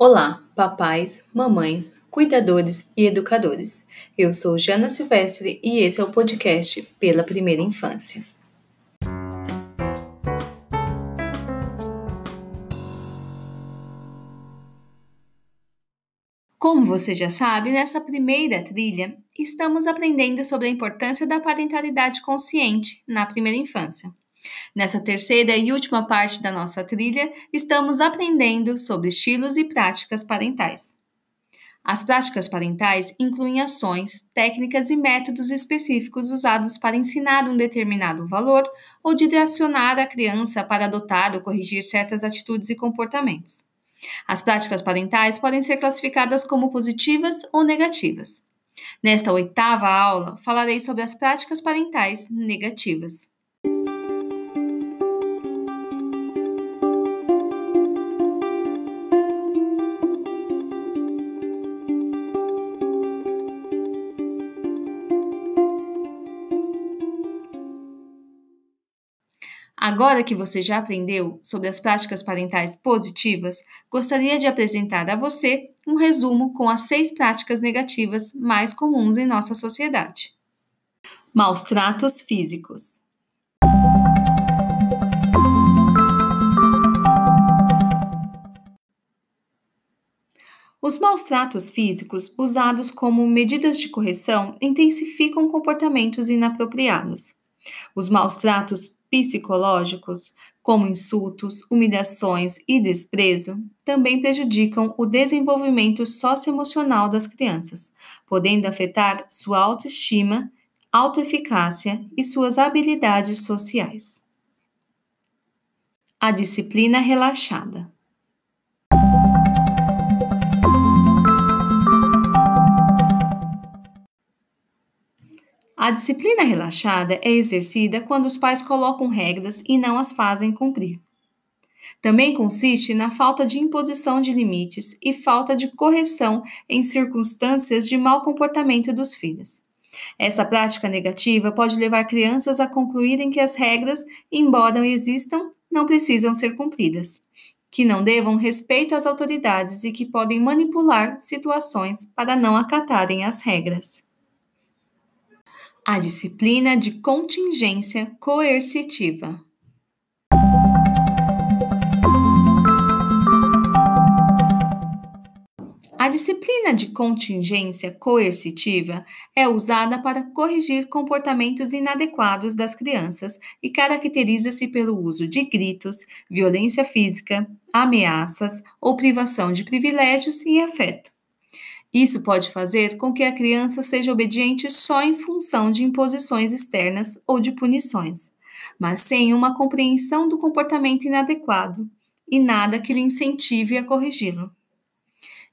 Olá, papais, mamães, cuidadores e educadores. Eu sou Jana Silvestre e esse é o podcast Pela Primeira Infância. Como você já sabe, nessa primeira trilha, estamos aprendendo sobre a importância da parentalidade consciente na primeira infância. Nessa terceira e última parte da nossa trilha, estamos aprendendo sobre estilos e práticas parentais. As práticas parentais incluem ações, técnicas e métodos específicos usados para ensinar um determinado valor ou direcionar a criança para adotar ou corrigir certas atitudes e comportamentos. As práticas parentais podem ser classificadas como positivas ou negativas. Nesta oitava aula, falarei sobre as práticas parentais negativas. Agora que você já aprendeu sobre as práticas parentais positivas, gostaria de apresentar a você um resumo com as seis práticas negativas mais comuns em nossa sociedade. Maus tratos físicos. Os maus tratos físicos, usados como medidas de correção, intensificam comportamentos inapropriados. Os maus tratos psicológicos, como insultos, humilhações e desprezo, também prejudicam o desenvolvimento socioemocional das crianças, podendo afetar sua autoestima, autoeficácia e suas habilidades sociais. A disciplina relaxada. A disciplina relaxada é exercida quando os pais colocam regras e não as fazem cumprir. Também consiste na falta de imposição de limites e falta de correção em circunstâncias de mau comportamento dos filhos. Essa prática negativa pode levar crianças a concluírem que as regras, embora existam, não precisam ser cumpridas, que não devam respeito às autoridades e que podem manipular situações para não acatarem as regras a disciplina de contingência coercitiva. A disciplina de contingência coercitiva é usada para corrigir comportamentos inadequados das crianças e caracteriza-se pelo uso de gritos, violência física, ameaças ou privação de privilégios e afeto. Isso pode fazer com que a criança seja obediente só em função de imposições externas ou de punições, mas sem uma compreensão do comportamento inadequado e nada que lhe incentive a corrigi-lo.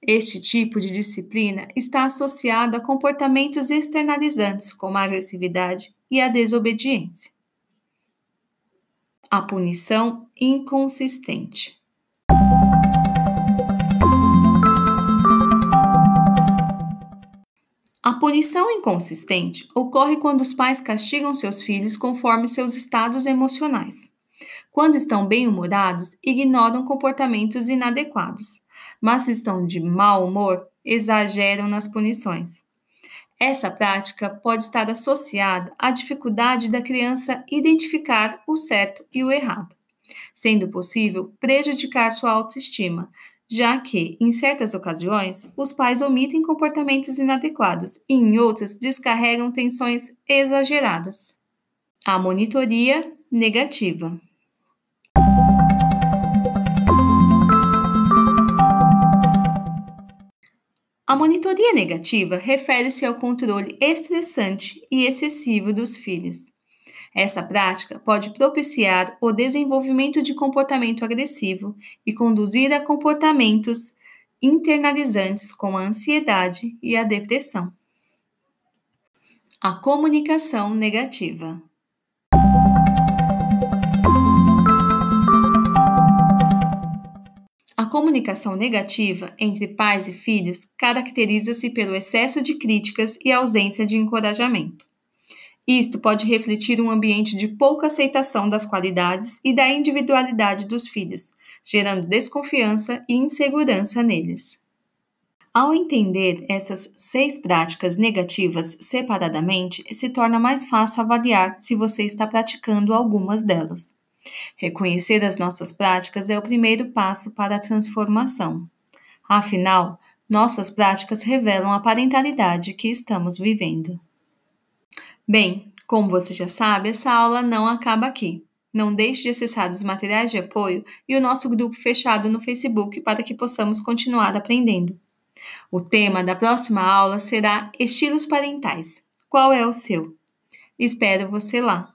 Este tipo de disciplina está associado a comportamentos externalizantes, como a agressividade e a desobediência. A punição inconsistente. Punição inconsistente ocorre quando os pais castigam seus filhos conforme seus estados emocionais. Quando estão bem-humorados, ignoram comportamentos inadequados, mas se estão de mau humor, exageram nas punições. Essa prática pode estar associada à dificuldade da criança identificar o certo e o errado, sendo possível prejudicar sua autoestima, já que, em certas ocasiões, os pais omitem comportamentos inadequados e, em outras, descarregam tensões exageradas. A monitoria negativa. A monitoria negativa refere-se ao controle estressante e excessivo dos filhos. Essa prática pode propiciar o desenvolvimento de comportamento agressivo e conduzir a comportamentos internalizantes como a ansiedade e a depressão. A comunicação negativa. A comunicação negativa entre pais e filhos caracteriza-se pelo excesso de críticas e ausência de encorajamento. Isto pode refletir um ambiente de pouca aceitação das qualidades e da individualidade dos filhos, gerando desconfiança e insegurança neles. Ao entender essas seis práticas negativas separadamente, se torna mais fácil avaliar se você está praticando algumas delas. Reconhecer as nossas práticas é o primeiro passo para a transformação. Afinal, nossas práticas revelam a parentalidade que estamos vivendo. Bem, como você já sabe, essa aula não acaba aqui. Não deixe de acessar os materiais de apoio e o nosso grupo fechado no Facebook para que possamos continuar aprendendo. O tema da próxima aula será Estilos Parentais. Qual é o seu? Espero você lá!